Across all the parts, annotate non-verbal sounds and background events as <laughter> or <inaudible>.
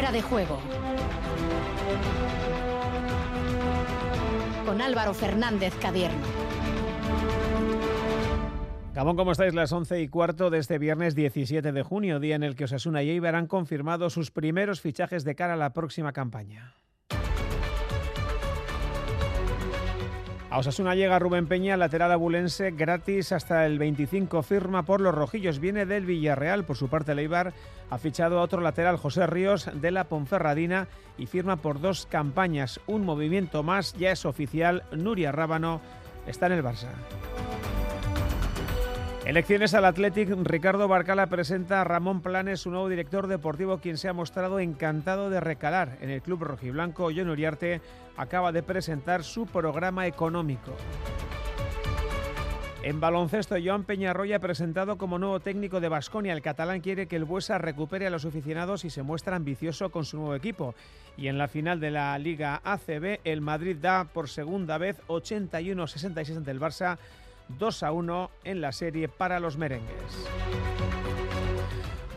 De juego. Con Álvaro Fernández Cadierno. Gabón, ¿cómo estáis? Las 11 y cuarto de este viernes 17 de junio, día en el que Osasuna y Eibar han confirmado sus primeros fichajes de cara a la próxima campaña. A Osasuna llega Rubén Peña, lateral abulense, gratis hasta el 25, firma por los rojillos. Viene del Villarreal, por su parte Leibar ha fichado a otro lateral, José Ríos, de la Ponferradina, y firma por dos campañas. Un movimiento más, ya es oficial, Nuria Rábano está en el Barça. Elecciones al Athletic, Ricardo Barcala presenta a Ramón Planes, su nuevo director deportivo, quien se ha mostrado encantado de recalar en el club rojiblanco. John Uriarte acaba de presentar su programa económico. En baloncesto, Joan Peñarroya ha presentado como nuevo técnico de Basconia. El catalán quiere que el Buesa recupere a los aficionados y se muestra ambicioso con su nuevo equipo. Y en la final de la Liga ACB, el Madrid da por segunda vez 81-66 ante el Barça 2 a 1 en la serie para los merengues.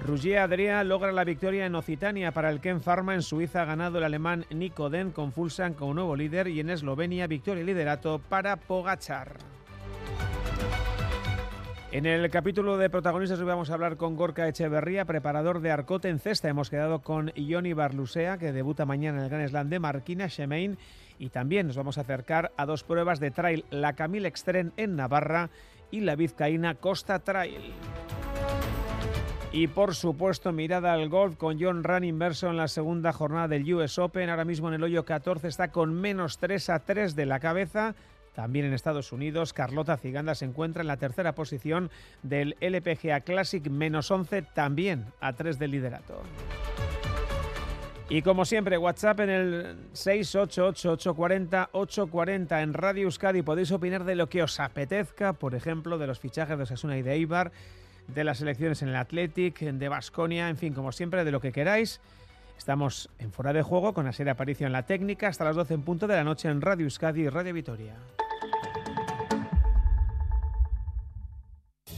Rougier Adria logra la victoria en Occitania para el Ken Pharma. En Suiza ha ganado el alemán Nico Den con Fulsan como nuevo líder y en Eslovenia victoria y liderato para Pogachar. En el capítulo de protagonistas hoy vamos a hablar con Gorka Echeverría, preparador de Arcote en cesta. Hemos quedado con Ioni Barlusea, que debuta mañana en el Gran Slam de Marquina Shemain y también nos vamos a acercar a dos pruebas de trail, la Camille Extreme en Navarra y la Vizcaína Costa Trail. Y por supuesto, mirada al golf con John Run inverso en la segunda jornada del US Open. Ahora mismo en el hoyo 14 está con menos 3 a 3 de la cabeza. También en Estados Unidos, Carlota Ciganda se encuentra en la tercera posición del LPGA Classic, menos 11, también a 3 del liderato. Y como siempre, WhatsApp en el 688-840-840 en Radio Euskadi. Podéis opinar de lo que os apetezca, por ejemplo, de los fichajes de Osasuna y de Eibar, de las elecciones en el Athletic, de Basconia, en fin, como siempre, de lo que queráis. Estamos en Fuera de Juego con serie Aparicio en la Técnica hasta las 12 en punto de la noche en Radio Euskadi y Radio Vitoria.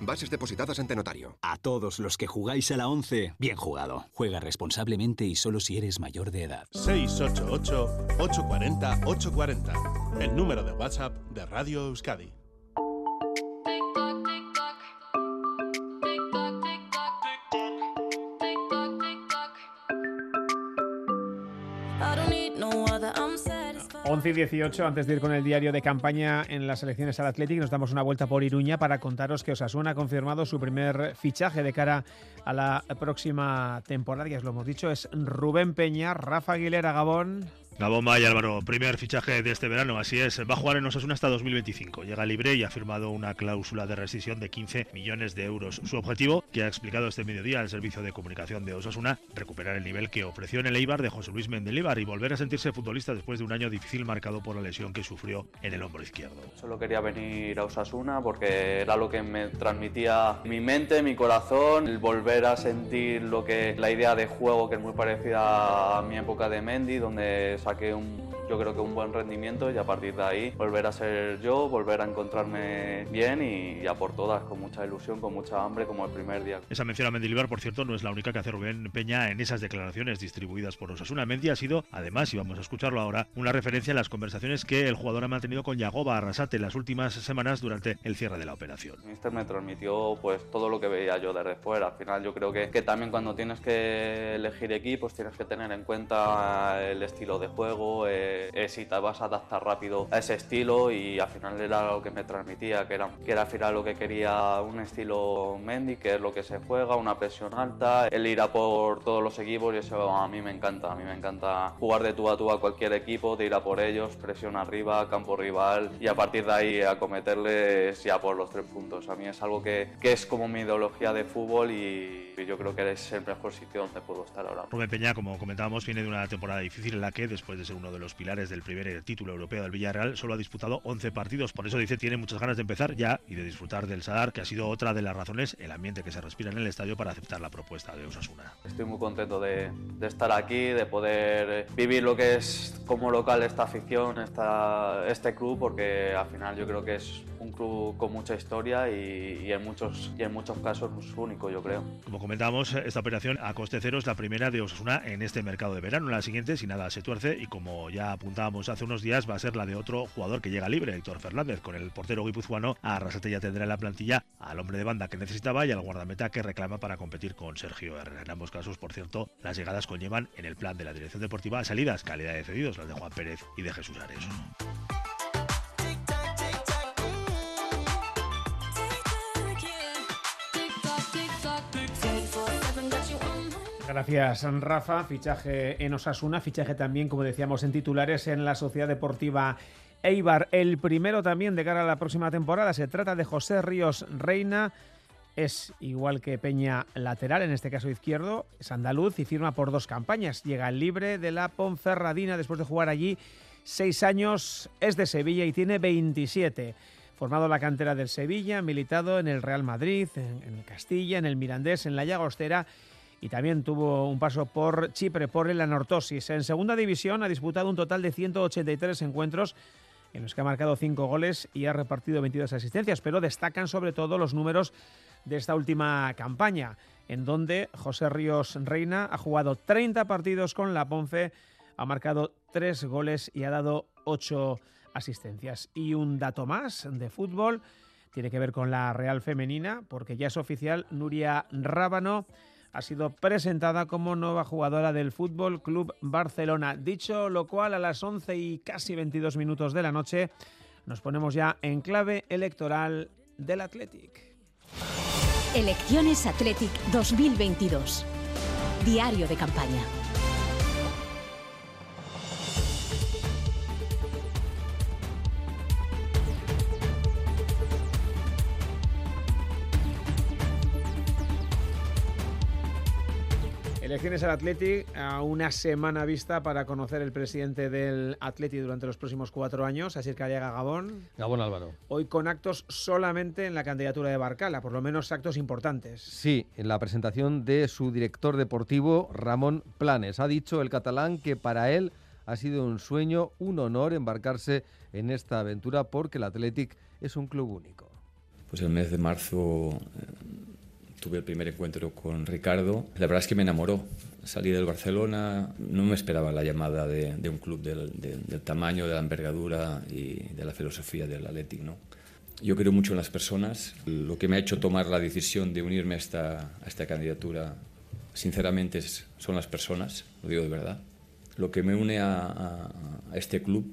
Bases depositadas ante notario. A todos los que jugáis a la 11, bien jugado. Juega responsablemente y solo si eres mayor de edad. 688-840-840. El número de WhatsApp de Radio Euskadi. 11 y 18, antes de ir con el diario de campaña en las elecciones al Athletic, nos damos una vuelta por Iruña para contaros que Osasuna ha confirmado su primer fichaje de cara a la próxima temporada, ya os lo hemos dicho, es Rubén Peña, Rafa Aguilera Gabón. Bomba y Álvaro, primer fichaje de este verano, así es, va a jugar en Osasuna hasta 2025. Llega libre y ha firmado una cláusula de rescisión de 15 millones de euros. Su objetivo, que ha explicado este mediodía el servicio de comunicación de Osasuna, recuperar el nivel que ofreció en el Eibar de José Luis Mendelibar y volver a sentirse futbolista después de un año difícil marcado por la lesión que sufrió en el hombro izquierdo. Solo quería venir a Osasuna porque era lo que me transmitía mi mente, mi corazón, el volver a sentir lo que la idea de juego que es muy parecida a mi época de Mendy, donde saqué un, yo creo que un buen rendimiento y a partir de ahí volver a ser yo, volver a encontrarme bien y, y a por todas, con mucha ilusión, con mucha hambre, como el primer día. Esa mención a Mendilibar, por cierto, no es la única que hace Rubén Peña en esas declaraciones distribuidas por Osasuna. Mendy ha sido, además, y vamos a escucharlo ahora, una referencia en las conversaciones que el jugador ha mantenido con Yagoba Arrasate las últimas semanas durante el cierre de la operación. El míster me transmitió pues todo lo que veía yo desde fuera. Al final yo creo que, que también cuando tienes que elegir equipos tienes que tener en cuenta el estilo de juego, eh, si te vas a adaptar rápido a ese estilo y al final era lo que me transmitía, que era, que era al final lo que quería un estilo Mendy, que es lo que se juega, una presión alta, el ir a por todos los equipos y eso a mí me encanta, a mí me encanta jugar de tú a tú a cualquier equipo, de ir a por ellos, presión arriba, campo rival y a partir de ahí acometerles ya por los tres puntos. A mí es algo que, que es como mi ideología de fútbol y yo creo que es el mejor sitio donde puedo estar ahora. Rubén Peña, como comentábamos, viene de una temporada difícil en la que después después de ser uno de los pilares del primer título europeo del Villarreal, solo ha disputado 11 partidos. Por eso dice tiene muchas ganas de empezar ya y de disfrutar del Sadar, que ha sido otra de las razones, el ambiente que se respira en el estadio para aceptar la propuesta de Osasuna. Estoy muy contento de, estar aquí, de poder vivir lo que es como local esta afición, esta, este club, porque al final yo creo que es un club con mucha historia y, en, muchos, y en muchos casos es único, yo creo. Como comentamos, esta operación a coste cero es la primera de Osasuna en este mercado de verano. La siguiente, si nada se tuerce, y como ya apuntábamos hace unos días, va a ser la de otro jugador que llega libre, Héctor Fernández, con el portero guipuzcoano. Arrasate ya tendrá en la plantilla al hombre de banda que necesitaba y al guardameta que reclama para competir con Sergio Herrera. En ambos casos, por cierto, las llegadas conllevan en el plan de la dirección deportiva salidas, calidad de cedidos, las de Juan Pérez y de Jesús Ares. Gracias, Rafa. Fichaje en Osasuna, fichaje también, como decíamos, en titulares en la Sociedad Deportiva Eibar. El primero también de cara a la próxima temporada. Se trata de José Ríos Reina. Es igual que Peña lateral, en este caso izquierdo, es andaluz y firma por dos campañas. Llega libre de la Ponferradina después de jugar allí seis años. Es de Sevilla y tiene 27 formado en la cantera del Sevilla, militado en el Real Madrid, en, en, Castilla, en el Mirandés, en la Llagostera y también tuvo un paso por Chipre, por el Anortosis. En segunda división ha disputado un total de 183 encuentros en los que ha marcado 5 goles y ha repartido 22 asistencias, pero destacan sobre todo los números de esta última campaña, en donde José Ríos Reina ha jugado 30 partidos con la Ponce, ha marcado 3 goles y ha dado 8 asistencias. Y un dato más de fútbol tiene que ver con la Real Femenina, porque ya es oficial, Nuria Rábano ha sido presentada como nueva jugadora del Fútbol Club Barcelona. Dicho lo cual, a las 11 y casi 22 minutos de la noche nos ponemos ya en clave electoral del Athletic. Elecciones Athletic 2022. Diario de campaña. Elecciones al Athletic a una semana vista para conocer el presidente del Athletic durante los próximos cuatro años, así que llega Gabón. Gabón Álvaro. Hoy con actos solamente en la candidatura de Barcala, por lo menos actos importantes. Sí, en la presentación de su director deportivo, Ramón Planes. Ha dicho el catalán que para él ha sido un sueño, un honor embarcarse en esta aventura porque el Athletic es un club único. Pues el mes de marzo tuve el primer encuentro con Ricardo. La verdad es que me enamoró. Salí del Barcelona, no me esperaba la llamada de, un club del, tamaño, de la envergadura y de la filosofía del Athletic. ¿no? Yo creo mucho en las personas. Lo que me ha hecho tomar la decisión de unirme a esta, a esta candidatura, sinceramente, son las personas, lo digo de verdad. Lo que me une a este club,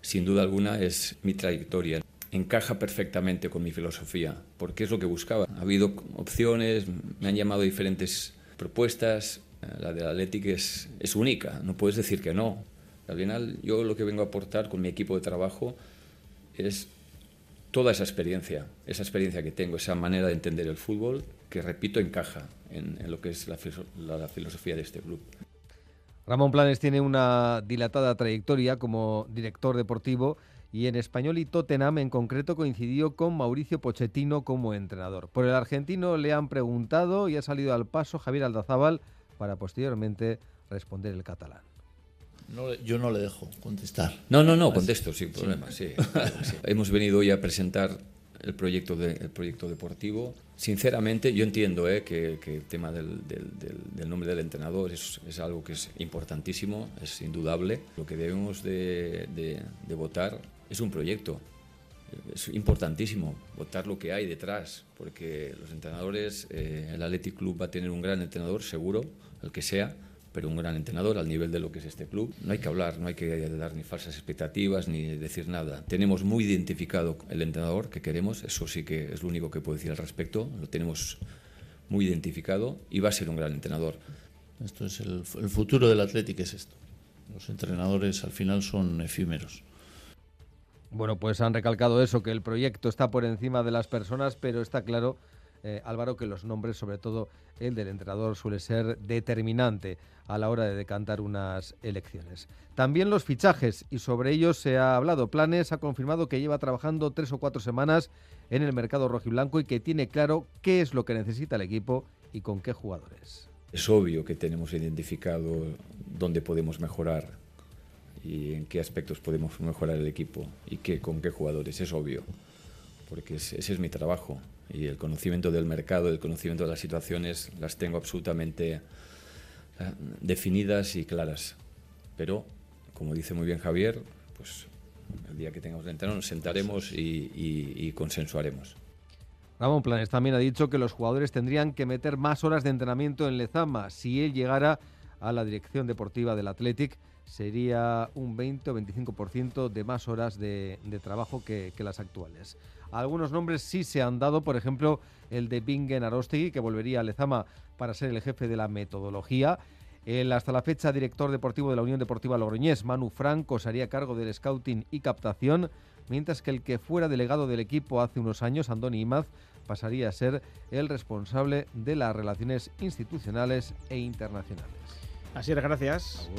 sin duda alguna, es mi trayectoria encaja perfectamente con mi filosofía, porque es lo que buscaba. Ha habido opciones, me han llamado diferentes propuestas, la de Atlético es, es única, no puedes decir que no. Al final yo lo que vengo a aportar con mi equipo de trabajo es toda esa experiencia, esa experiencia que tengo, esa manera de entender el fútbol, que repito, encaja en, lo que es la, la filosofía de este club. Ramón Planes tiene una dilatada trayectoria como director deportivo y en Español y Tottenham en concreto coincidió con Mauricio Pochettino como entrenador. Por el argentino le han preguntado y ha salido al paso Javier Aldazábal para posteriormente responder el catalán. yo no le dejo contestar. No, no, no, contesto sin problema. <laughs> Sí, Hemos venido hoy a presentar el proyecto, de, el proyecto deportivo. Sinceramente, yo entiendo eh, que, el tema del, nombre del entrenador es, es, algo que es importantísimo, es indudable. Lo que debemos de, de votar es un proyecto. Es importantísimo votar lo que hay detrás, porque los entrenadores, eh, el Athletic Club va a tener un gran entrenador, seguro, el que sea, pero un gran entrenador al nivel de lo que es este club. No hay que hablar, no hay que dar ni falsas expectativas ni decir nada. Tenemos muy identificado el entrenador que queremos, eso sí que es lo único que puedo decir al respecto, lo tenemos muy identificado y va a ser un gran entrenador. Esto es el, el futuro del Athletic, es esto. Los entrenadores al final son efímeros. Bueno, pues han recalcado eso, que el proyecto está por encima de las personas, pero está claro eh, Álvaro, que los nombres, sobre todo el del entrenador, suele ser determinante a la hora de decantar unas elecciones. También los fichajes, y sobre ellos se ha hablado. Planes ha confirmado que lleva trabajando tres o cuatro semanas en el mercado rojiblanco y que tiene claro qué es lo que necesita el equipo y con qué jugadores. Es obvio que tenemos identificado dónde podemos mejorar y en qué aspectos podemos mejorar el equipo y qué, con qué jugadores, es obvio, porque ese es mi trabajo y el conocimiento del mercado, el conocimiento de las situaciones las tengo absolutamente eh, definidas y claras. Pero, como dice muy bien Javier, pues el día que tengamos el entreno nos sentaremos y, consensuaremos. Ramón Planes también ha dicho que los jugadores tendrían que meter más horas de entrenamiento en Lezama si él llegara a la dirección deportiva del Athletic sería un 20 o 25% de más horas de, trabajo que, las actuales. Algunos nombres sí se han dado, por ejemplo, el de Bingen Arostegui, que volvería a Lezama para ser el jefe de la metodología. El hasta la fecha director deportivo de la Unión Deportiva Logroñés, Manu Franco, se haría cargo del scouting y captación, mientras que el que fuera delegado del equipo hace unos años, Andoni Imaz, pasaría a ser el responsable de las relaciones institucionales e internacionales. Así es, gracias.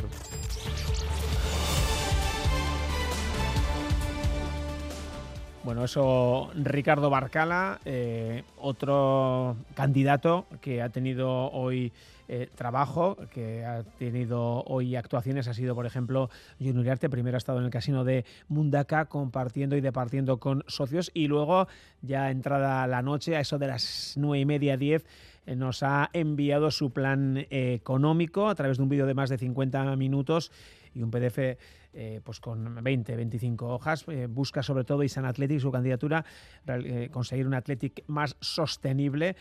Bueno, eso Ricardo Barcala, eh, otro candidato que ha tenido hoy eh, trabajo, que ha tenido hoy actuaciones, ha sido, por ejemplo, Junior Uriarte, primero ha estado en el casino de Mundaka compartiendo y departiendo con socios y luego, ya entrada la noche, a eso de las nueve y media, diez, nos ha enviado su plan eh, económico a través de un vídeo de más de 50 minutos y un PDF eh, pues con 20, 25 hojas. busca sobre todo Isan Athletic, su candidatura, conseguir un Athletic más sostenible.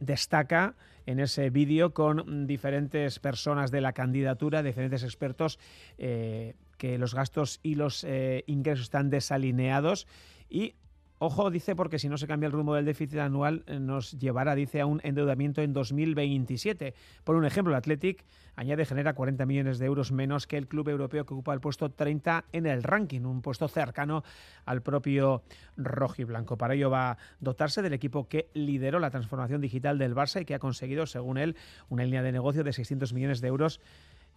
destaca en ese vídeo con diferentes personas de la candidatura, diferentes expertos, que los gastos y los ingresos están desalineados y Ojo, dice, porque si no se cambia el rumbo del déficit anual, eh, nos llevará, dice, a un endeudamiento en 2027. Por un ejemplo, el Athletic añade genera 40 millones de euros menos que el club europeo que ocupa el puesto 30 en el ranking, un puesto cercano al propio rojiblanco. Para ello va a dotarse del equipo que lideró la transformación digital del Barça y que ha conseguido, según él, una línea de negocio de 600 millones de euros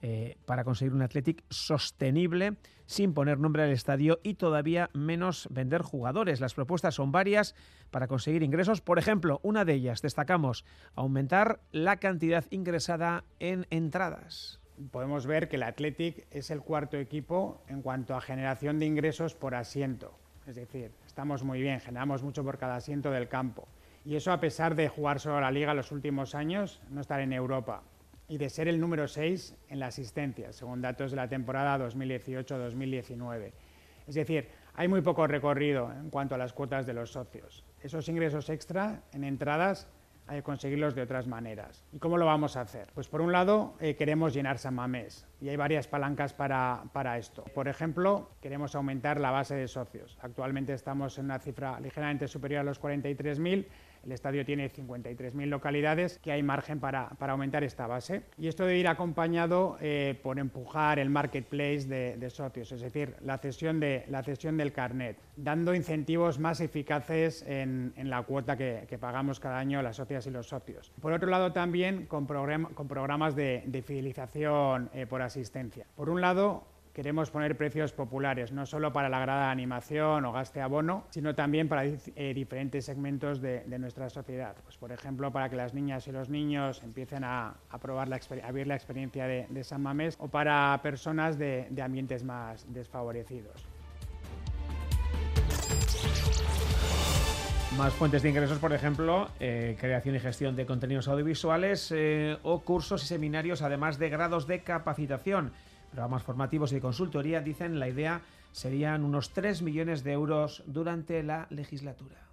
eh, para conseguir un Athletic sostenible sin poner nombre al estadio y todavía menos vender jugadores. Las propuestas son varias para conseguir ingresos. Por ejemplo, una de ellas destacamos aumentar la cantidad ingresada en entradas. Podemos ver que el Athletic es el cuarto equipo en cuanto a generación de ingresos por asiento. Es decir, estamos muy bien, generamos mucho por cada asiento del campo. Y eso a pesar de jugar solo la liga los últimos años, no estar en Europa y de ser el número 6 en la asistencia, según datos de la temporada 2018-2019. Es decir, hay muy poco recorrido en cuanto a las cuotas de los socios. Esos ingresos extra en entradas hay que conseguirlos de otras maneras. ¿Y cómo lo vamos a hacer? Pues por un lado eh, queremos llenar San Mamés y hay varias palancas para, para, esto. Por ejemplo, queremos aumentar la base de socios. Actualmente estamos en una cifra ligeramente superior a los 43.000 el estadio tiene 53.000 localidades, que hay margen para, aumentar esta base. Y esto debe ir acompañado eh, por empujar el marketplace de, socios, es decir, la cesión, de, la cesión del carnet, dando incentivos más eficaces en, la cuota que, pagamos cada año las socias y los socios. Por otro lado, también con, con programas de, fidelización eh, por asistencia. Por un lado, queremos poner precios populares, no solo para la grada de animación o gaste abono, sino también para eh, diferentes segmentos de, nuestra sociedad. Pues, por ejemplo, para que las niñas y los niños empiecen a, probar la, a vivir la experiencia de, San Mamés o para personas de, ambientes más desfavorecidos. Más fuentes de ingresos, por ejemplo, eh, creación y gestión de contenidos audiovisuales eh, o cursos y seminarios, además de grados de capacitación programas formativos y de consultoría, dicen la idea serían unos 3 millones de euros durante la legislatura.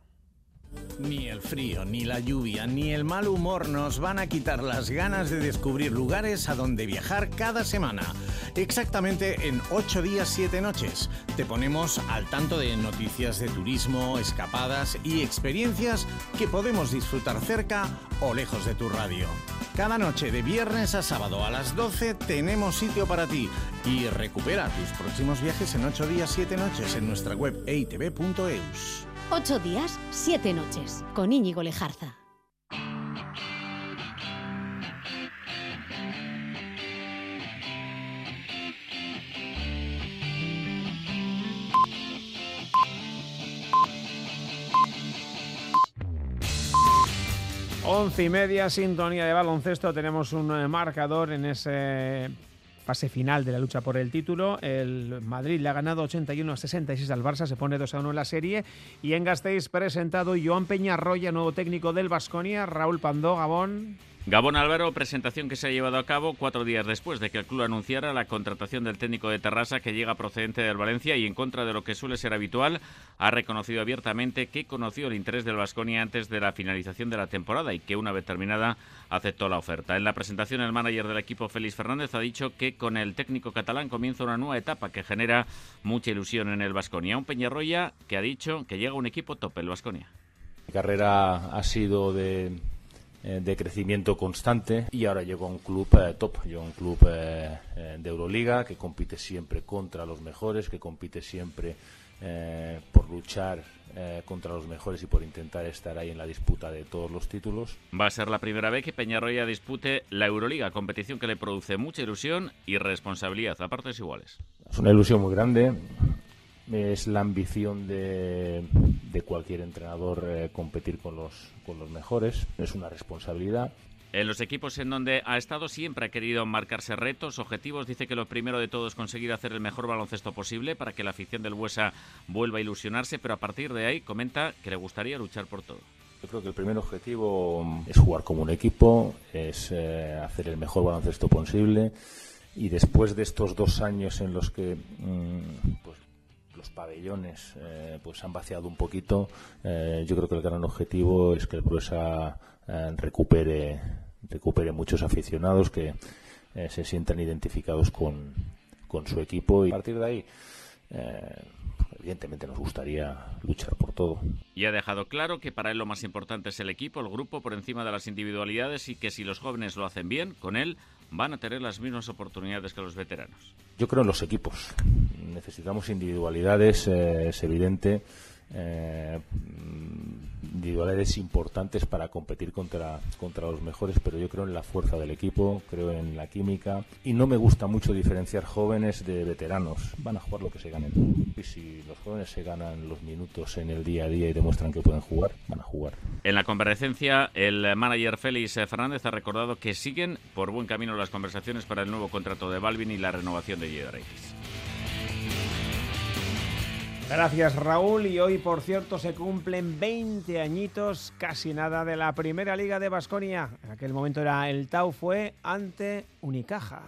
Ni el frío, ni la lluvia, ni el mal humor nos van a quitar las ganas de descubrir lugares a donde viajar cada semana. Exactamente en 8 días 7 noches. Te ponemos al tanto de noticias de turismo, escapadas y experiencias que podemos disfrutar cerca o lejos de tu radio. Cada noche de viernes a sábado a las 12 tenemos sitio para ti y recupera tus próximos viajes en 8 días 7 noches en nuestra web eitv.eus. Ocho días, siete noches, con Íñigo Lejarza. Once y media, sintonía de baloncesto. Tenemos un eh, marcador en ese fase final de la lucha por el título. El Madrid le ha ganado 81 a 66 al Barça, se pone 2 a 1 en la serie. Y en Gasteiz presentado Joan Peñarroya, nuevo técnico del Basconia, Raúl Pandó, Gabón. Gabón Álvaro, presentación que se ha llevado a cabo cuatro días después de que el club anunciara la contratación del técnico de Terrassa que llega procedente del Valencia y en contra de lo que suele ser habitual, ha reconocido abiertamente que conoció el interés del Vasconia antes de la finalización de la temporada y que una vez terminada aceptó la oferta. En la presentación el manager del equipo Félix Fernández ha dicho que con el técnico catalán comienza una nueva etapa que genera mucha ilusión en el Vasconia. Un Peñarroya que ha dicho que llega un equipo top el Vasconia. Mi carrera ha sido de de crecimiento constante y ahora llegó a un club eh, top, llegó a un club eh, de Euroliga que compite siempre contra los mejores, que compite siempre por luchar contra los mejores y por intentar estar ahí en la disputa de todos los títulos. Va a ser la primera vez que Peñarroya dispute la Euroliga, competición que le produce mucha ilusión y responsabilidad a partes iguales. Es una ilusión muy grande es la ambición de, cualquier entrenador eh, competir con los, con los mejores, es una responsabilidad. En los equipos en donde ha estado siempre ha querido marcarse retos, objetivos. Dice que lo primero de todo es conseguir hacer el mejor baloncesto posible para que la afición del Buesa vuelva a ilusionarse, pero a partir de ahí comenta que le gustaría luchar por todo. Yo creo que el primer objetivo es jugar como un equipo, es eh, hacer el mejor baloncesto posible y después de estos dos años en los que mm, pues, los pabellones eh, pues han vaciado un poquito. Eh, yo creo que el gran objetivo es que el Proesa eh, recupere recupere muchos aficionados que se sientan identificados con, con, su equipo y a partir de ahí evidentemente nos gustaría luchar por todo. Y ha dejado claro que para él lo más importante es el equipo, el grupo por encima de las individualidades y que si los jóvenes lo hacen bien, con él van a tener las mismas oportunidades que los veteranos. Yo creo en los equipos. Necesitamos individualidades, eh, es evidente. Eh, individualidades importantes para competir contra, contra los mejores, pero yo creo en la fuerza del equipo, creo en la química y no me gusta mucho diferenciar jóvenes de veteranos. Van a jugar lo que se ganen. Y si los jóvenes se ganan los minutos en el día a día y demuestran que pueden jugar, van a jugar. En la comparecencia, el manager Félix Fernández ha recordado que siguen por buen camino las conversaciones para el nuevo contrato de Balvin y la renovación de Yedraitis. Gracias Raúl y hoy por cierto se cumplen 20 añitos, casi nada de la primera liga de Basconia. En aquel momento era el Tau fue ante Unicaja.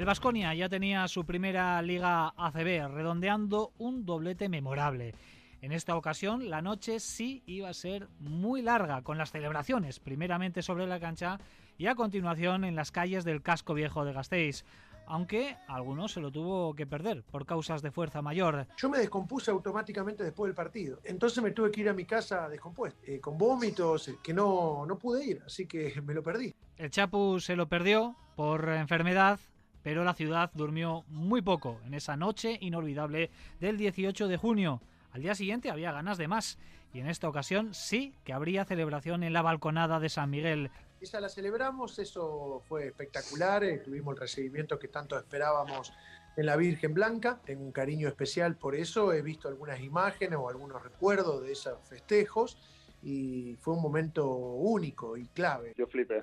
El Vasconia ya tenía su primera liga ACB, redondeando un doblete memorable. En esta ocasión la noche sí iba a ser muy larga, con las celebraciones, primeramente sobre la cancha y a continuación en las calles del casco viejo de Gasteiz. Aunque algunos se lo tuvo que perder por causas de fuerza mayor. Yo me descompuse automáticamente después del partido. Entonces me tuve que ir a mi casa descompuesto, eh, con vómitos, eh, que no, no pude ir, así que me lo perdí. El Chapu se lo perdió por enfermedad pero la ciudad durmió muy poco en esa noche inolvidable del 18 de junio. Al día siguiente había ganas de más y en esta ocasión sí que habría celebración en la balconada de San Miguel. Esa la celebramos, eso fue espectacular, eh, tuvimos el recibimiento que tanto esperábamos en la Virgen Blanca, tengo un cariño especial por eso, he visto algunas imágenes o algunos recuerdos de esos festejos y fue un momento único y clave. Yo flipé.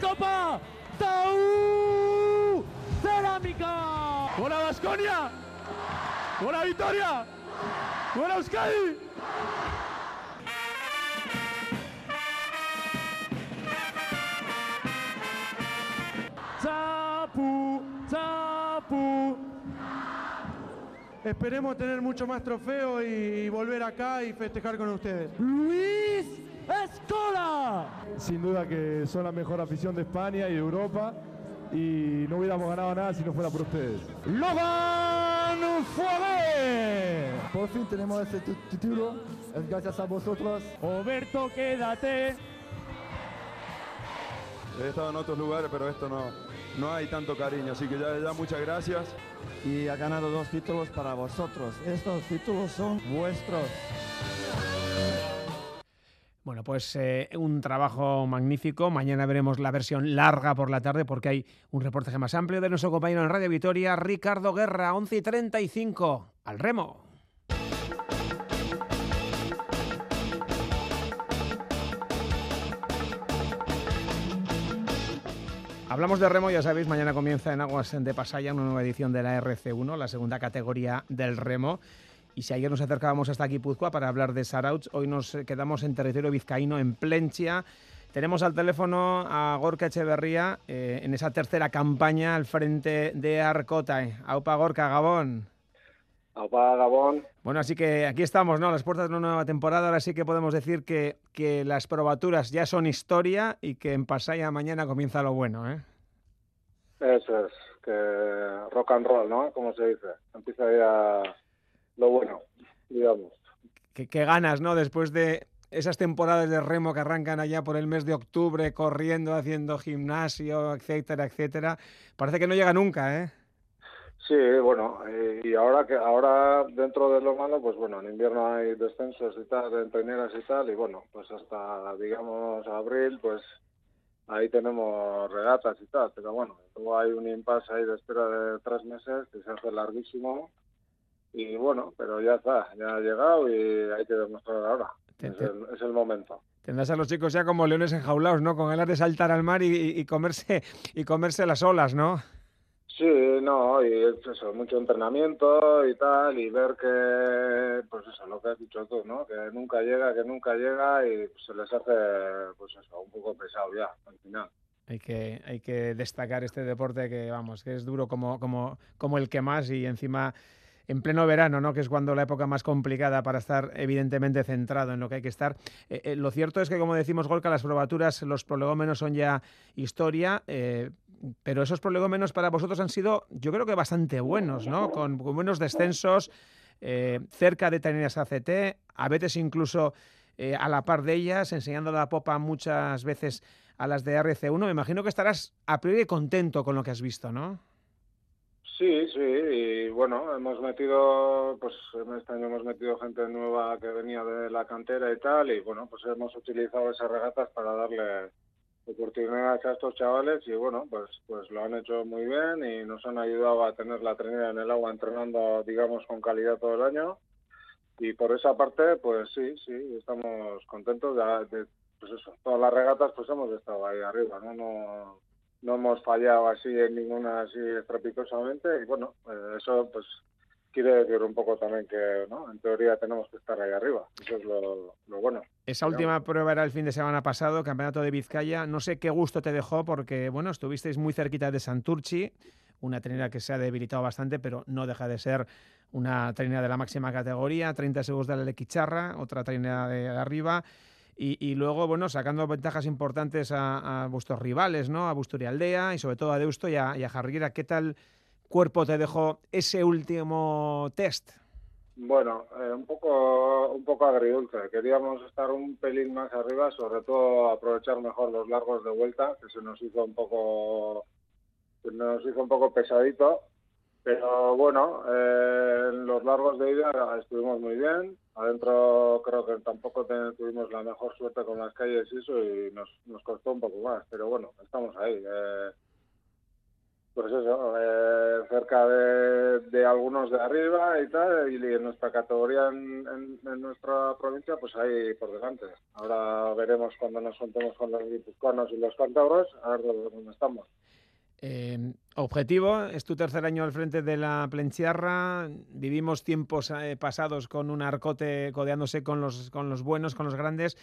Copa. ¡Tau! Cerámica. ¡Buena Vasconia! ¡Buena Victoria! ¡Buena Euskadi! ¡Chapu! ¡Chapu! Esperemos tener mucho más trofeo y volver acá y festejar con ustedes. Luis Sin duda que son la mejor afición de España y de Europa y no hubiéramos ganado nada si no fuera por ustedes. Logan Fuavé. Por fin tenemos este título, es gracias a vosotros. Roberto, quédate. He estado en otros lugares, pero esto no, no hay tanto cariño, así que ya, ya muchas gracias. Y ha ganado dos títulos para vosotros. Estos títulos son vuestros. Bueno, pues eh, un trabajo magnífico. Mañana veremos la versión larga por la tarde porque hay un reportaje más amplio de nuestro compañero en Radio Vitoria, Ricardo Guerra, 11 y 35, al remo. Hablamos de remo, ya sabéis, mañana comienza en Aguas de Pasaya una nueva edición de la RC1, la segunda categoría del remo. Y si ayer nos acercábamos hasta Guipúzcoa para hablar de Sarauch, hoy nos quedamos en territorio vizcaíno, en Plenchia. Tenemos al teléfono a Gorka Echeverría eh, en esa tercera campaña al frente de Arcota. Aupa Gorka, Gabón. Aupa Gabón. Bueno, así que aquí estamos, ¿no? Las puertas de una nueva temporada. Ahora sí que podemos decir que, que las probaturas ya son historia y que en Pasaya mañana comienza lo bueno, ¿eh? Eso es, que rock and roll, ¿no? Como se dice. Empieza ya lo bueno, digamos. Qué, qué ganas, ¿no? Después de esas temporadas de remo que arrancan allá por el mes de octubre, corriendo, haciendo gimnasio, etcétera, etcétera. Parece que no llega nunca, ¿eh? Sí, bueno, y ahora que ahora dentro de lo malo, pues bueno, en invierno hay descensos y tal, de entreneras y tal, y bueno, pues hasta digamos abril, pues ahí tenemos regatas y tal, pero bueno, luego hay un impasse ahí de espera de tres meses que se hace larguísimo y bueno, pero ya está, ya ha llegado y hay que demostrar ahora. Es el, es el momento. Tendrás a los chicos ya como leones enjaulados, ¿no? Con ganas de saltar al mar y, y, comerse y comerse las olas, ¿no? Sí, no, y es eso, mucho entrenamiento y tal, y ver que, pues eso, lo que has dicho tú, ¿no? Que nunca llega, que nunca llega y se les hace, pues eso, un poco pesado ya, al final. Hay que, hay que destacar este deporte que, vamos, que es duro como, como, como el que más y encima en pleno verano, ¿no? que es cuando la época más complicada para estar evidentemente centrado en lo que hay que estar. Eh, eh, lo cierto es que, como decimos, Golka, las probaturas, los prolegómenos son ya historia, eh, pero esos prolegómenos para vosotros han sido, yo creo que bastante buenos, ¿no? Con, buenos descensos, cerca de tener esa ACT, a veces incluso a la par de ellas, enseñando la popa muchas veces a las de RC1. Me imagino que estarás a priori contento con lo que has visto, ¿no? Sí, sí, y bueno, hemos metido, pues este año hemos metido gente nueva que venía de la cantera y tal, y bueno, pues hemos utilizado esas regatas para darle oportunidades a estos chavales y bueno, pues pues lo han hecho muy bien y nos han ayudado a tener la trinidad en el agua entrenando, digamos, con calidad todo el año. Y por esa parte, pues sí, sí, estamos contentos de, de pues eso, todas las regatas pues hemos estado ahí arriba, ¿no? No, no hemos fallado así en ninguna así estrepitosamente y bueno, eh, eso pues quiere decir un poco también que, ¿no? En teoría tenemos que estar ahí arriba. Eso es lo, lo bueno. Esa última prueba era el fin de semana pasado, Campeonato de Vizcaya. No sé qué gusto te dejó porque, bueno, estuvisteis muy cerquita de Santurchi, una trinera que se ha debilitado bastante, pero no deja de ser una trinera de la máxima categoría, 30 segundos de la Lequicharra, otra trinera de arriba. Y, luego, bueno, sacando ventajas importantes a, vuestros rivales, ¿no? A Busturialdea y sobre todo a Deusto y a, y. ¿Qué tal cuerpo te dejó ese último test? Bueno, eh, un poco un poco agridulce. Queríamos estar un pelín más arriba, sobre todo aprovechar mejor los largos de vuelta, que se nos hizo un poco se nos hizo un poco pesadito. Pero bueno, eh, en los largos de ida estuvimos muy bien. Adentro creo que tampoco tuvimos la mejor suerte con las calles y eso, y nos, nos costó un poco más. Pero bueno, estamos ahí. Eh, pues eso, eh, cerca de, algunos de arriba y tal, y en nuestra categoría en, nuestra provincia, pues ahí por delante. Ahora veremos cuando nos juntemos con los guipuzcoanos y los cántabros, a ver dónde estamos. Eh, objetivo, es tu tercer año al frente de la Plenchiarra, vivimos tiempos eh, pasados con un arcote codeándose con los, con los buenos, con los grandes.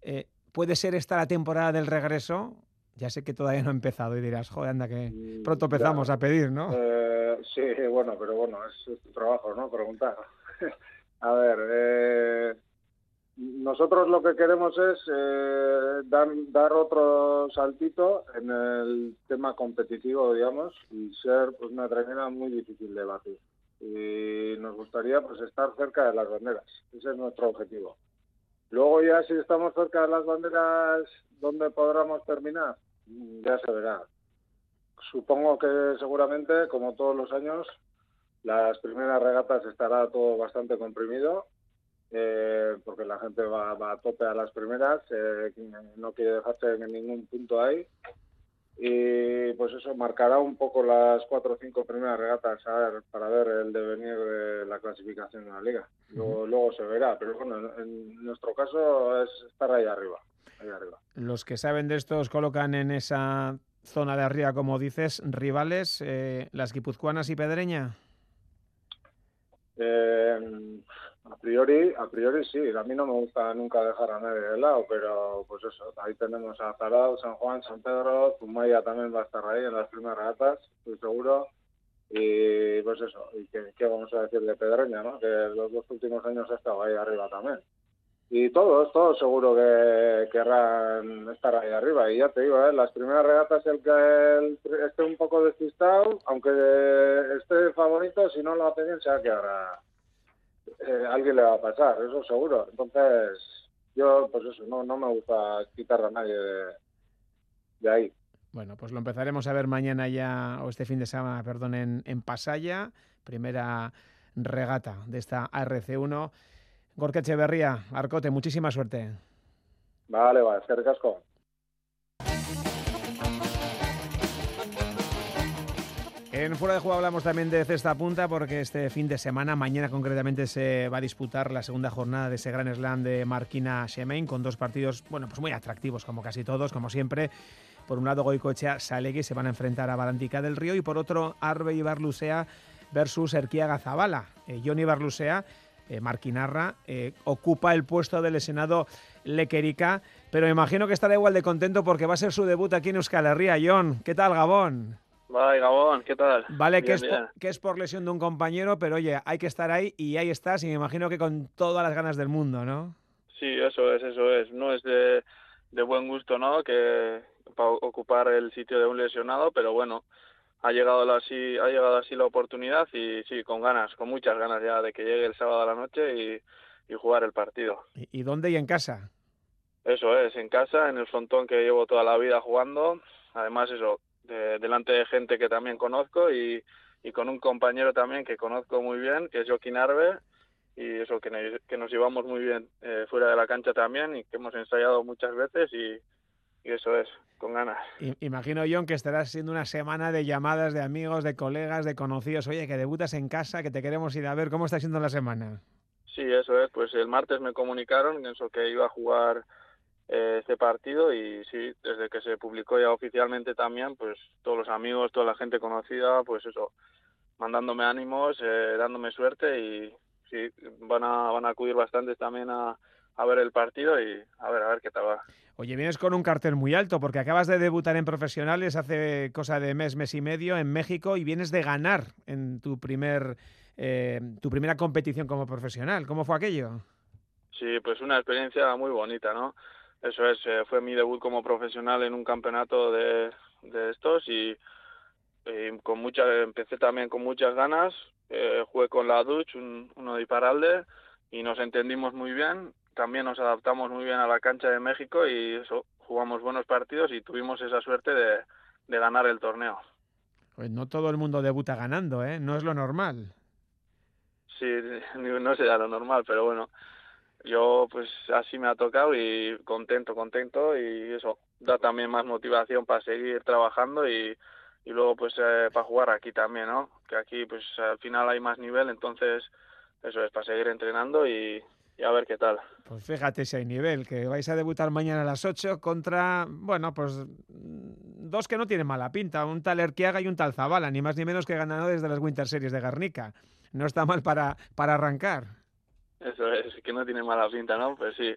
Eh, ¿Puede ser esta la temporada del regreso? Ya sé que todavía no ha empezado y dirás, joder, anda que pronto empezamos ya, a pedir, ¿no? Eh, sí, bueno, pero bueno, es, es tu trabajo, ¿no? Preguntar. <laughs> a ver, eh, nosotros lo que queremos es eh, dar, otro saltito en el tema competitivo, digamos, y ser pues, una trainera muy difícil de batir. y nos gustaría pues estar cerca de las banderas. Ese es nuestro objetivo. Luego ya si estamos cerca de las banderas, ¿dónde podremos terminar? Mm, Ya se verá. Supongo que seguramente, como todos los años, las primeras regatas estará todo bastante comprimido, eh, porque la gente va, va a tope a las primeras, eh, no quiere dejarse en ningún punto ahí. Y pues eso marcará un poco las cuatro o cinco primeras regatas a ver, para ver el devenir de la clasificación de la liga. Luego, luego se verá, pero bueno, en, en nuestro caso es estar ahí arriba. Ahí arriba. Los que saben de esto os colocan en esa zona de arriba, como dices, rivales, eh, las guipuzcoanas y Pedreña. Eh, a priori, a priori sí, a mí no me gusta nunca dejar a nadie de lado, pero pues eso, ahí tenemos a Zarao, San Juan, San Pedro, Zumaya también va a estar ahí en las primeras regatas, estoy seguro. Y pues eso, y qué, qué vamos a decir de Pedreña, ¿no? Que los dos últimos años ha estado ahí arriba también. Y todos, todos seguro que querrán estar ahí arriba. Y ya te digo, ¿eh? las primeras regatas, el que esté un poco despistado, aunque esté favorito, si no lo hace bien, se va a- eh, alguien le va a pasar, eso seguro. Entonces, yo, pues eso, no, no me gusta quitar a nadie de, de ahí. Bueno, pues lo empezaremos a ver mañana ya, o este fin de semana, perdón, en, en Pasaya, primera regata de esta ARC1. Gorka Echeverría, Arcote, muchísima suerte. Vale, va, es que casco. En Fuera de Juego hablamos también de cesta punta porque este fin de semana, mañana concretamente, se va a disputar la segunda jornada de ese Gran Slam de Marquina Shemain con dos partidos, bueno, pues muy atractivos como casi todos, como siempre. Por un lado, Goicoechea Salegui se van a enfrentar a Valentica del Río y por otro, Arbe y Barlusea versus Erquiaga Zabala. Eh, Johnny Barlusea, eh, Marquinarra, eh, ocupa el puesto del lesionado Lequerica, pero imagino que estará igual de contento porque va a ser su debut aquí en Euskal Herria. John, ¿qué tal, Gabón? Vale, Gabón, ¿qué tal? Vale, que, es por, que es por lesión de un compañero, pero oye, hay que estar ahí y ahí estás y me imagino que con todas las ganas del mundo, ¿no? Sí, eso es, eso es. No es de, de buen gusto, ¿no? Que para ocupar el sitio de un lesionado, pero bueno, ha llegado la, así, ha llegado así la oportunidad y sí, con ganas, con muchas ganas ya de que llegue el sábado a la noche y, y jugar el partido. ¿Y, y dónde y en casa? Eso es, en casa, en el frontón que llevo toda la vida jugando. Además, eso, de- delante de gente que también conozco y, y con un compañero también que conozco muy bien, que es Joaquín Arbe, y eso, que, nos- que nos llevamos muy bien eh, fuera de la cancha también y que hemos ensayado muchas veces y, y eso es, con ganas. Imagino, John, que estarás siendo una semana de llamadas de amigos, de colegas, de conocidos. Oye, que debutas en casa, que te queremos ir a ver. ¿Cómo está siendo la semana? Sí, eso es, pues el martes me comunicaron eso que iba a jugar eh, este partido y sí, desde que se publicó ya oficialmente también, pues todos los amigos, toda la gente conocida, pues eso, mandándome ánimos, eh, dándome suerte y sí, van a, van a acudir bastantes también a, a ver el partido y a ver, a ver qué tal va. Oye, vienes con un cartel muy alto porque acabas de debutar en profesionales hace cosa de mes, mes y medio en México y vienes de ganar en tu primer eh, tu primera competición como profesional. ¿Cómo fue aquello? Sí, pues una experiencia muy bonita, ¿no? Eso es, eh, fue mi debut como profesional en un campeonato de, de estos y, y con mucha, empecé también con muchas ganas, eh, jugué con la Dutch, un- uno de Iparalde, y nos entendimos muy bien, también nos adaptamos muy bien a la cancha de México y eso, jugamos buenos partidos y tuvimos esa suerte de, de ganar el torneo. Pues no todo el mundo debuta ganando, ¿eh? No es lo normal. Sí, <laughs> no será lo normal, pero bueno, yo pues así me ha tocado y contento, contento y eso da también más motivación para seguir trabajando y, y luego pues eh, para jugar aquí también, ¿no? Que aquí pues al final hay más nivel, entonces eso es para seguir entrenando y, y a ver qué tal. Pues fíjate si hay nivel, que vais a debutar mañana a las 8 contra, bueno, pues mm, dos que no tienen mala pinta, un tal Erquiaga y un tal Zabala, ni más ni menos que ganadores de las Winter Series de Garnica. No está mal para, para arrancar. Eso es, que no tiene mala pinta, ¿no? Pues sí,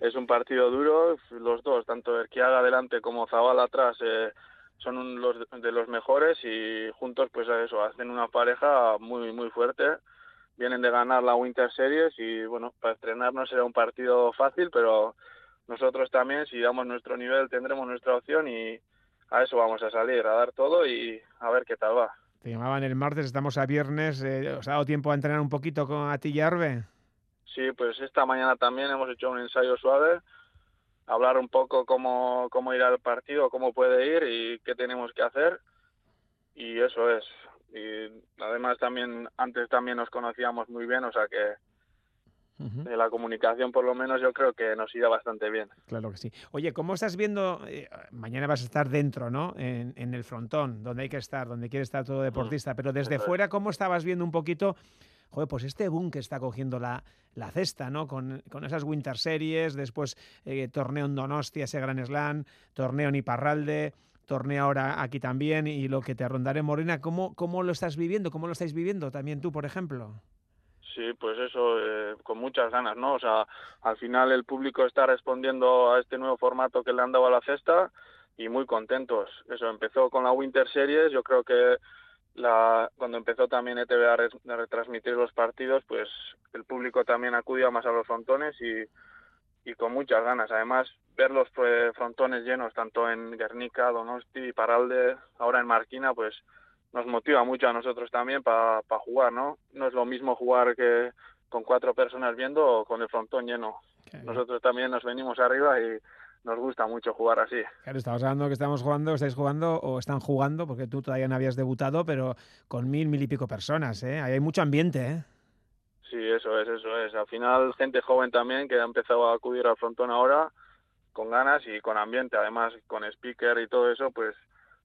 es un partido duro, los dos, tanto Erquiaga adelante como Zabala atrás, eh, son un- los de los mejores y juntos pues eso, hacen una pareja muy muy fuerte. Vienen de ganar la Winter Series y bueno, para estrenar no será un partido fácil, pero nosotros también, si damos nuestro nivel, tendremos nuestra opción y a eso vamos a salir, a dar todo y a ver qué tal va. Te llamaban el martes, estamos a viernes. Eh, ¿Os ha dado tiempo a entrenar un poquito con a ti y Arbe? Sí, pues esta mañana también hemos hecho un ensayo suave, hablar un poco cómo, cómo irá el partido, cómo puede ir y qué tenemos que hacer. Y eso es. Y además también, antes también nos conocíamos muy bien, o sea que de la comunicación por lo menos yo creo que nos irá bastante bien. Claro que sí. Oye, ¿cómo estás viendo? eh, mañana vas a estar dentro, ¿no? En, en el frontón, donde hay que estar, donde quiere estar todo deportista. Pero desde fuera, ¿cómo estabas viendo un poquito? Joder, pues este boom que está cogiendo la, la cesta, ¿no? Con, con esas Winter Series, después eh, torneo en Donostia, ese Gran Slam, torneo en Iparralde, torneo ahora aquí también y lo que te rondaré en Morena. ¿Cómo, ¿Cómo lo estás viviendo? ¿Cómo lo estáis viviendo también tú, por ejemplo? Sí, pues eso, eh, con muchas ganas, ¿no? O sea, al final el público está respondiendo a este nuevo formato que le han dado a la cesta y muy contentos. Eso empezó con la Winter Series, yo creo que la, cuando empezó también ETV a, re- a retransmitir los partidos, pues el público también acudió más a los frontones y, y con muchas ganas. Además, ver los frontones llenos, tanto en Guernica, Donosti, Paralde, ahora en Marquina, pues nos motiva mucho a nosotros también para jugar, ¿no? No es lo mismo jugar que con cuatro personas viendo o con el frontón lleno. Nosotros también nos venimos arriba y nos gusta mucho jugar así. Claro, estamos hablando que estamos jugando, estáis jugando o están jugando, porque tú todavía no habías debutado, pero con mil, mil y pico personas, ¿eh? Ahí hay mucho ambiente, ¿eh? Sí, eso es, eso es. Al final, gente joven también que ha empezado a acudir al frontón ahora con ganas y con ambiente. Además, con speaker y todo eso, pues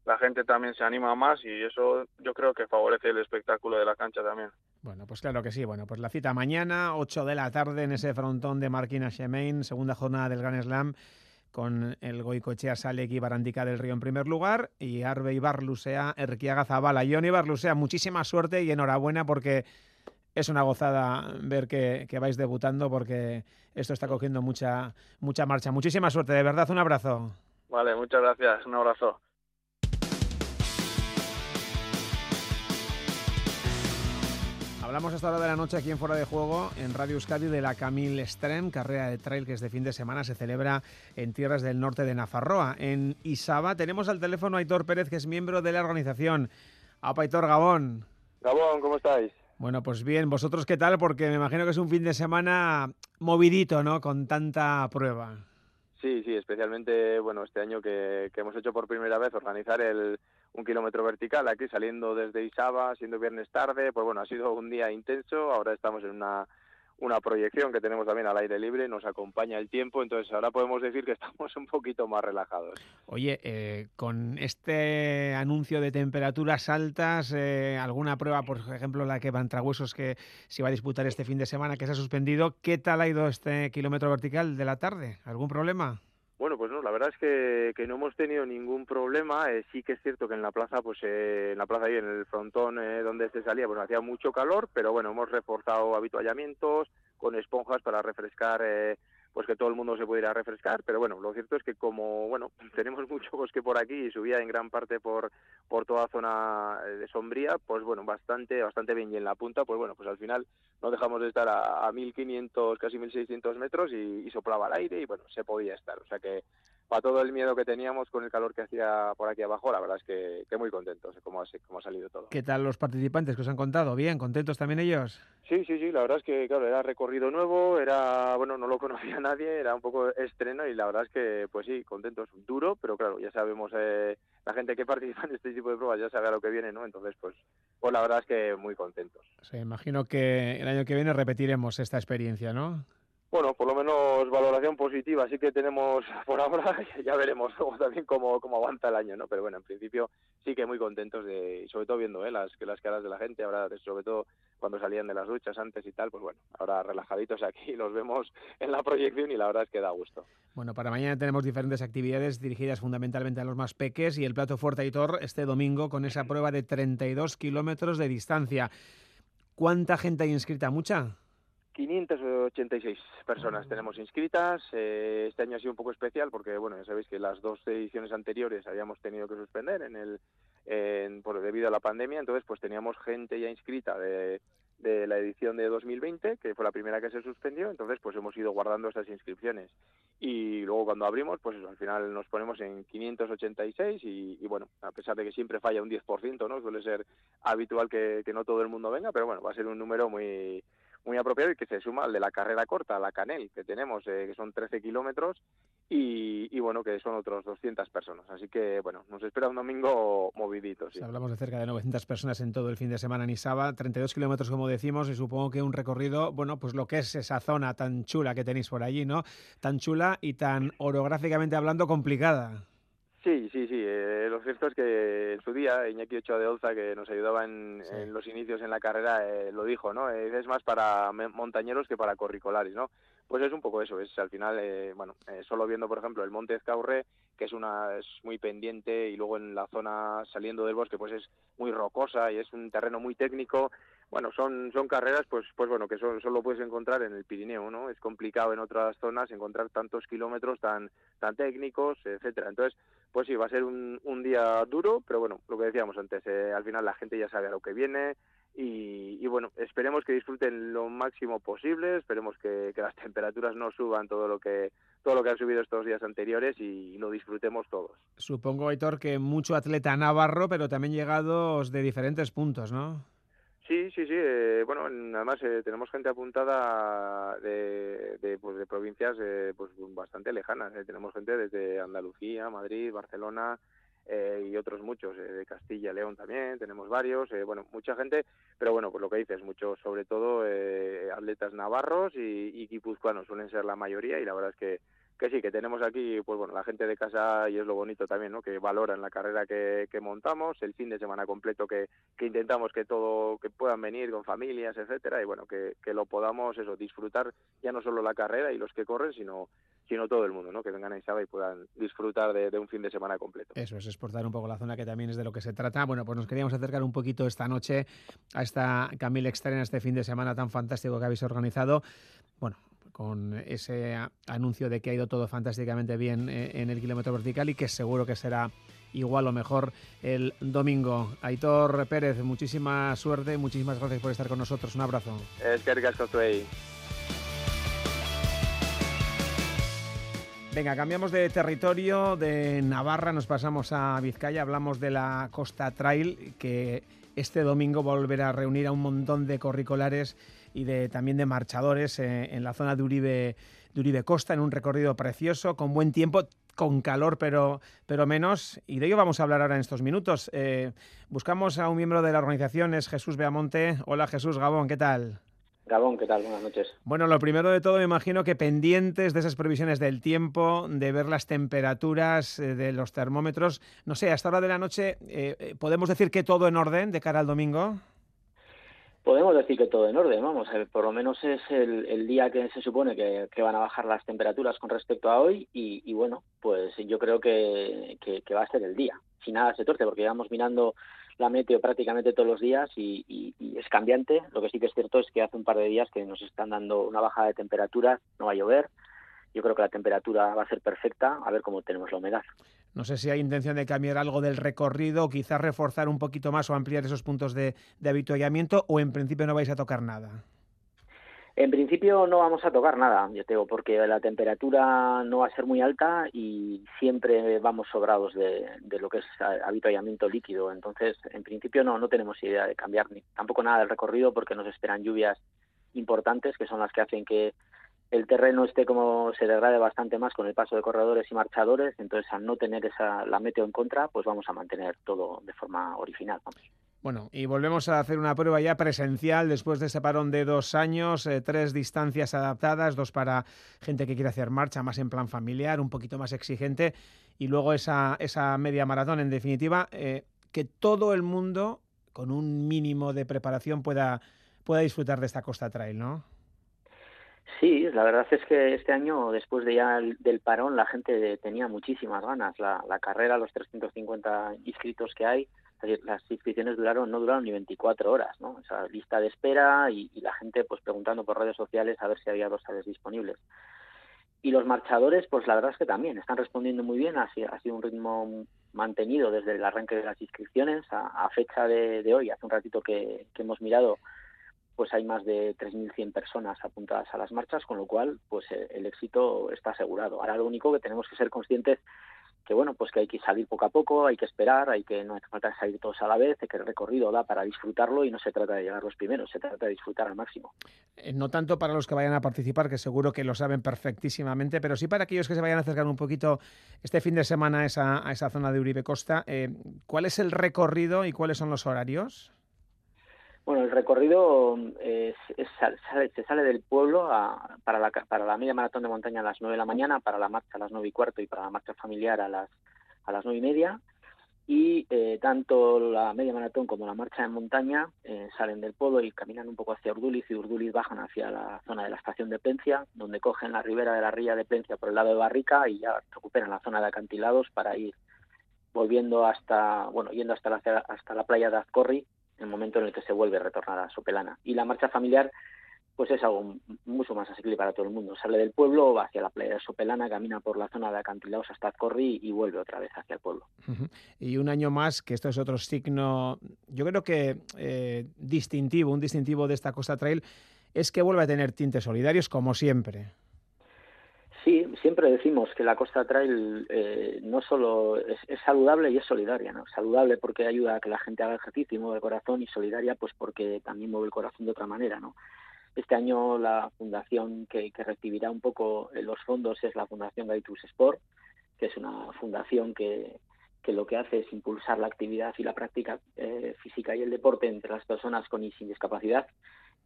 la gente también se anima más y eso yo creo que favorece el espectáculo de la cancha también. Bueno, pues claro que sí. Bueno, pues la cita mañana, 8 de la tarde, en ese frontón de Marquina Xemain, segunda jornada del Gran Slam, con el Goicoechea Salek y Barandica del Río en primer lugar, y Arbe y Barlusea, Erquiaga Zabala. Johnny Barlusea, muchísima suerte y enhorabuena porque es una gozada ver que, que vais debutando porque esto está cogiendo mucha, mucha marcha. Muchísima suerte, de verdad, un abrazo. Vale, muchas gracias. Un abrazo. Hablamos hasta hora de la noche aquí en Fuera de Juego, en Radio Euskadi, de la Camille Strem, carrera de trail que este fin de semana se celebra en tierras del norte de Nafarroa. En Isaba tenemos al teléfono a Aitor Pérez, que es miembro de la organización. Apa, Aitor Gabón. Gabón, ¿cómo estáis? Bueno, pues bien, ¿vosotros qué tal? Porque me imagino que es un fin de semana movidito, ¿no? Con tanta prueba. Sí, sí, especialmente, bueno, este año que, que hemos hecho por primera vez organizar el un kilómetro vertical aquí saliendo desde Isaba, siendo viernes tarde, pues bueno, ha sido un día intenso, ahora estamos en una, una proyección que tenemos también al aire libre, nos acompaña el tiempo, entonces ahora podemos decir que <laughs> estamos un poquito más relajados. Oye, eh, con este anuncio de temperaturas altas, eh, alguna prueba, por ejemplo, la que huesos que se va a disputar este fin de semana, que se ha suspendido, ¿qué tal ha ido este kilómetro vertical de la tarde? ¿Algún problema? Bueno, pues no, la verdad es que, que no hemos tenido ningún problema. Eh, sí que es cierto que en la plaza, pues eh, en la plaza ahí en el frontón eh, donde se salía, pues hacía mucho calor, pero bueno, hemos reforzado habituallamientos con esponjas para refrescar, eh, pues que todo el mundo se pudiera refrescar. Pero bueno, lo cierto es que como, bueno, <laughs> tenemos mucho bosque por aquí y subía en gran parte por, por toda zona eh, de sombría, pues bueno, bastante, bastante bien. Y en la punta, pues bueno, pues al final no dejamos de estar a, a 1500, casi 1600 metros y, soplaba el aire y bueno, se podía estar. O sea que para todo el miedo que teníamos con el calor que hacía por aquí abajo, la verdad es que, muy contentos cómo ha, cómo ha salido todo. ¿Qué tal los participantes que os han contado? ¿Bien? ¿Contentos también ellos? Sí, sí, sí, la verdad es que, claro, era recorrido nuevo, era, bueno, no lo conocía <laughs> nadie, era un poco estreno y la verdad es que, pues sí, contentos, duro, pero claro, ya sabemos, eh, la gente que <laughs> participa en este tipo de pruebas ya sabe a lo que viene, ¿no? Entonces, pues, pues la verdad es que muy contentos. O sea, imagino que el año que viene repetiremos esta experiencia, ¿no? Bueno, por lo menos valoración positiva, así que tenemos <laughs> por ahora, ya veremos luego también cómo, cómo aguanta el año, ¿no? Pero bueno, en principio sí que muy contentos de, sobre todo viendo ¿eh? las, que las caras de la gente, ahora sobre todo cuando salían de las duchas antes y tal, pues bueno, ahora relajaditos aquí <laughs> los vemos en la proyección y la verdad es que da gusto. Bueno, para mañana tenemos diferentes actividades dirigidas fundamentalmente a los más peques y el plato fuerte Aitor este domingo con esa prueba de 32 kilómetros de distancia. ¿Cuánta gente hay inscrita? ¿Mucha? 586 personas tenemos inscritas. Eh, este año ha sido un poco especial porque, bueno, ya sabéis que las dos ediciones anteriores habíamos tenido que suspender en el, en, por, debido a la pandemia. Entonces, pues teníamos gente ya inscrita de, de la edición de 2020, que fue la primera que se suspendió, entonces pues hemos ido guardando esas inscripciones. Y luego cuando abrimos, pues al final nos ponemos en 586 y, y, bueno, a pesar de que siempre falla un 10%, ¿no? Suele ser habitual que, que no todo el mundo venga, pero bueno, va a ser un número muy muy apropiado y que se suma al de la carrera corta, la Canel, que tenemos, eh, que son 13 kilómetros y, bueno, que son otros 200 personas. Así que, bueno, nos espera un domingo movidito. Hablamos de cerca de 900 personas en todo el fin de semana en Isaba, 32 kilómetros, como decimos, y supongo que un recorrido, bueno, pues lo que es esa zona tan chula que tenéis por allí, ¿no? Tan chula y tan orográficamente hablando complicada. Sí, sí, sí. Eh, lo cierto es que en su día Iñaki Ochoa de Olza, que nos ayudaba en, sí. en los inicios en la carrera, eh, lo dijo, ¿no? Es más para montañeros que para corricolares, ¿no? Pues es un poco eso, es al final, eh, bueno, eh, solo viendo, por ejemplo, el Monte Ezcaurre, que es una es muy pendiente, y luego en la zona saliendo del bosque, pues es muy rocosa y es un terreno muy técnico. Bueno, son son carreras, pues pues bueno, que son, solo puedes encontrar en el Pirineo, ¿no? Es complicado en otras zonas encontrar tantos kilómetros tan tan técnicos, etcétera. Entonces, pues sí, va a ser un, un día duro, pero bueno, lo que decíamos antes, eh, al final la gente ya sabe a lo que viene, y, bueno, esperemos que disfruten lo máximo posible, esperemos que, que, las <laughs> temperaturas no suban todo lo que todo lo que han subido estos días anteriores y lo disfrutemos todos. Supongo, Aitor, que mucho atleta navarro, pero también llegados de diferentes puntos, ¿no? Sí, sí, sí. Eh, bueno, además eh, tenemos gente apuntada de, de, pues, de provincias eh, pues bastante lejanas. Eh. Tenemos gente desde Andalucía, Madrid, Barcelona, eh, y otros muchos, eh, de Castilla León también, tenemos varios, bueno, mucha gente, pero bueno, pues lo que dices, muchos, sobre todo atletas navarros y, y guipuzcoanos suelen ser la mayoría y la verdad es que que sí, que tenemos aquí, pues bueno, la gente de casa y es lo bonito también, ¿no? Que valoran la carrera que, que montamos, el fin de semana completo que, que intentamos que todo, que puedan venir con familias, etcétera, y bueno, que, que lo podamos, eso, disfrutar ya no solo la carrera y los que corren, sino sino todo el mundo, ¿no? Que vengan a Isaba y puedan disfrutar de, un fin de semana completo. Eso es, exportar un poco la zona que también es de lo que se trata. Bueno, pues nos queríamos acercar un poquito esta noche a esta Camille Extrema, este fin de semana tan fantástico que habéis organizado. Bueno, con ese anuncio de que ha ido todo fantásticamente bien eh, en el kilómetro vertical y que seguro que será igual o mejor el domingo. Aitor Pérez, muchísima suerte, muchísimas gracias por estar con nosotros. Un abrazo. Es que Venga, cambiamos de territorio, de Navarra nos pasamos a Vizcaya, hablamos de la Costa Trail, que este domingo volverá a reunir a un montón de corricolares y de, también de marchadores eh, en la zona de Uribe, de Uribe Costa, en un recorrido precioso, con buen tiempo, con calor, pero, pero menos. Y de ello vamos a hablar ahora en estos minutos. Eh, buscamos a un miembro de la organización, es Jesús Beamonte. Hola Jesús Gabón, ¿qué tal? Gabón, ¿qué tal? Buenas noches. Bueno, lo primero de todo, me imagino que pendientes de esas previsiones del tiempo, de ver las temperaturas, eh, de los termómetros. No sé, a esta hora de la noche, eh, ¿podemos decir que todo en orden de cara al domingo? Podemos decir que todo en orden, vamos, por lo menos es el, el día que se supone que, van a bajar las temperaturas con respecto a hoy y, bueno, pues yo creo que va a ser el día. Si nada se torce, porque llevamos mirando la meteo prácticamente todos los días y, y, y, es cambiante. Lo que sí que es cierto es que hace un par de días que nos están dando una bajada de temperaturas, no va a llover. Yo creo que la temperatura va a ser perfecta, a ver cómo tenemos la humedad. No sé si hay intención de cambiar algo del recorrido, quizás reforzar un poquito más o ampliar esos puntos de, de habituallamiento, o en principio no vais a tocar nada. En principio no vamos a tocar nada, yo tengo, porque la temperatura no va a ser muy alta y siempre vamos sobrados de, de lo que es habituallamiento líquido. Entonces, en principio no, no tenemos idea de cambiar ni tampoco nada del recorrido porque nos esperan lluvias importantes que son las que hacen que el terreno esté como se degrade bastante más con el paso de corredores y marchadores, entonces al no tener esa la meteo en contra, pues vamos a mantener todo de forma original. Vamos. Bueno, y volvemos a hacer una prueba ya presencial después de ese parón de dos años, eh, tres distancias adaptadas, dos para gente que quiere hacer marcha más en plan familiar, un poquito más exigente, y luego esa, esa media maratón, en definitiva, eh, que todo el mundo, con un mínimo de preparación, pueda, pueda disfrutar de esta Costa Trail, ¿no? Sí, la verdad es que este año, después de ya el, del parón, la gente tenía muchísimas ganas. La, la carrera, los 350 inscritos que hay, las inscripciones duraron, no duraron ni 24 horas, ¿no? O sea, lista de espera y, la gente pues preguntando por redes sociales a ver si había dorsales disponibles. Y los marchadores, pues la verdad es que también están respondiendo muy bien, ha ha sido un ritmo mantenido desde el arranque de las inscripciones a, a fecha de, de, hoy, hace un ratito que hemos mirado, pues hay más de 3.100 personas apuntadas a las marchas, con lo cual pues el éxito está asegurado. Ahora lo único que tenemos que ser conscientes que bueno, pues que hay que salir poco a poco, hay que esperar, hay que no hace falta salir todos a la vez, que el recorrido da para disfrutarlo y no se trata de llegar los primeros, se trata de disfrutar al máximo. Eh, no tanto para los que vayan a participar, que seguro que lo saben perfectísimamente, pero sí para aquellos que se vayan a acercar un poquito este fin de semana a esa, a esa zona de Uribe Costa. Eh, ¿Cuál es el recorrido y cuáles son los horarios? Bueno, el recorrido es, sale, se sale del pueblo para, la, para la media maratón de montaña a las 9 de la mañana, para la marcha a las 9 y cuarto y para la marcha familiar a las, a las 9 y media. Y eh, tanto la media maratón como la marcha de montaña eh, salen del pueblo y caminan un poco hacia Urduliz y Urduliz bajan hacia la zona de la estación de Plencia, donde cogen la ribera de la ría de Plencia por el lado de Barrica y ya recuperan la zona de acantilados para ir volviendo hasta, bueno, yendo hasta la, hasta la playa de Azcorri el momento en el que se vuelve a retornar a Sopelana. Y la marcha familiar pues es algo mucho más asequible para todo el mundo. Sale del pueblo, va hacia la playa de Sopelana, camina por la zona de acantilados hasta Corri y vuelve otra vez hacia el pueblo. Y un año más, que esto es otro signo, yo creo que eh, distintivo, un distintivo de esta Costa Trail, es que vuelve a tener tintes solidarios como siempre. Sí, siempre decimos que la Costa Trail eh, no solo es, saludable y es solidaria, ¿no? Saludable porque ayuda a que la gente haga ejercicio y mueve el corazón y solidaria pues porque también mueve el corazón de otra manera, ¿no? Este año la fundación que, recibirá un poco los fondos es la Fundación Gaitus Sport, que es una fundación que, que lo que hace es impulsar la actividad y la práctica eh, física y el deporte entre las personas con y sin discapacidad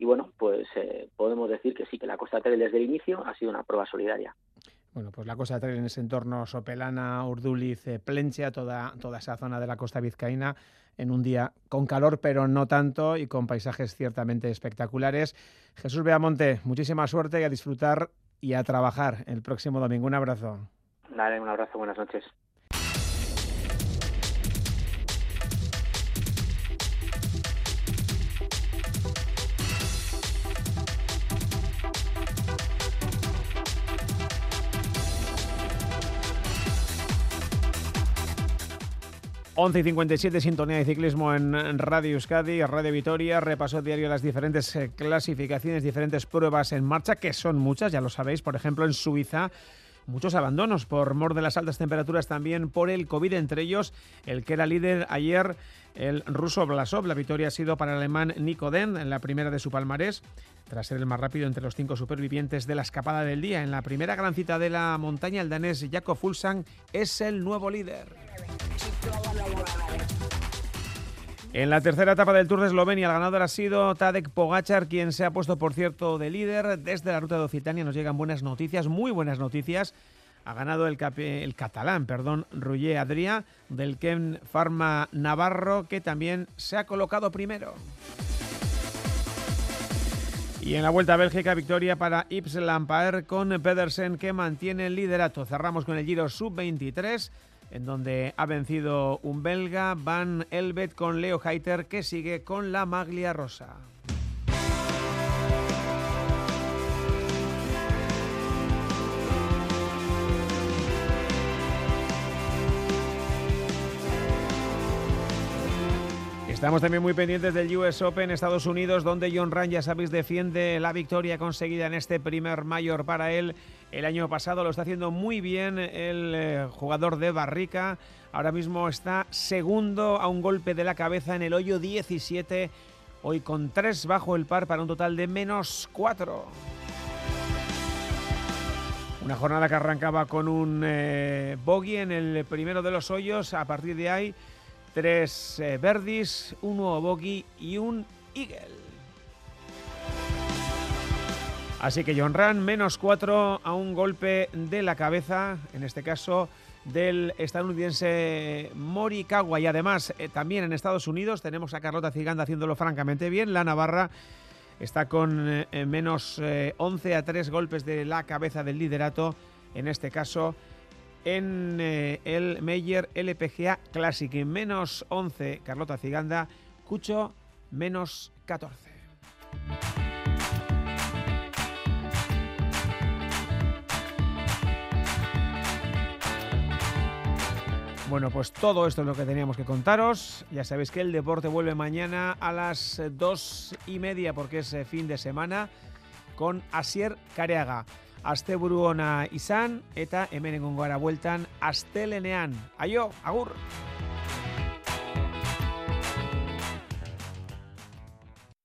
y bueno, pues eh, podemos decir que sí, que la Costa Trail desde el inicio ha sido una prueba solidaria. Bueno, pues la Costa Trail en ese entorno Sopelana, Urduliz, eh, Plencia, toda, toda esa zona de la costa vizcaína, en un día con calor, pero no tanto, y con paisajes ciertamente espectaculares. Jesús Beamonte, muchísima suerte y a disfrutar y a trabajar el próximo domingo. Un abrazo. Dale, un abrazo, buenas noches. 11 y 57, sintonía de ciclismo en Radio Euskadi, Radio Vitoria, repaso diario las diferentes eh, clasificaciones, diferentes pruebas en marcha, que son muchas, ya lo sabéis, por ejemplo en Suiza muchos abandonos por mor de las altas temperaturas, también por el COVID, entre ellos el que era líder ayer, el ruso Blasov. La victoria ha sido para el alemán Nico Den en la primera de su palmarés, tras ser el más rápido entre los cinco supervivientes de la escapada del día. En la primera gran cita de la montaña, el danés Jakob Fulsang es el nuevo líder. En la tercera etapa del Tour de Eslovenia, el ganador ha sido Tadek Pogachar, quien se ha puesto, por cierto, de líder. Desde la ruta de Occitania nos llegan buenas noticias, muy buenas noticias. Ha ganado el, catalán, perdón, Roger Adrià, del Ken Pharma Navarro, que también se ha colocado primero. Y en la Vuelta a Bélgica, victoria para Yves Lampaert con Pedersen, que mantiene el liderato. Cerramos con el Giro Sub-23 en donde ha vencido un belga, Van Elbet, con Leo Heiter, que sigue con la maglia rosa. Estamos también muy pendientes del US Open Estados Unidos, donde John Ryan, ya sabéis, defiende la victoria conseguida en este primer mayor para él el año pasado. Lo está haciendo muy bien el eh, jugador de Barrica. Ahora mismo está segundo a un golpe de la cabeza en el hoyo 17. Hoy con tres bajo el par para un total de menos cuatro. Una jornada que arrancaba con un eh, bogey en el primero de los hoyos. A partir de ahí tres eh, verdis, un nuevo bogey y un eagle. Así que John Ran, menos cuatro a un golpe de la cabeza, en este caso del estadounidense Morikawa. Y además, eh, también en Estados Unidos tenemos a Carlota Ciganda haciéndolo francamente bien. La Navarra está con eh, menos 11 a 3 golpes de la cabeza del liderato, en este caso en eh, el Meyer LPGA Classic. Menos 11, Carlota Ciganda. Cucho, menos 14. Bueno, pues todo esto es lo que teníamos que contaros. Ya sabéis que el deporte vuelve mañana a las dos y media porque es eh, fin de semana con Asier Careaga. asteburu ona izan eta hemen egongo gara bueltan astelenean. Aio, agur!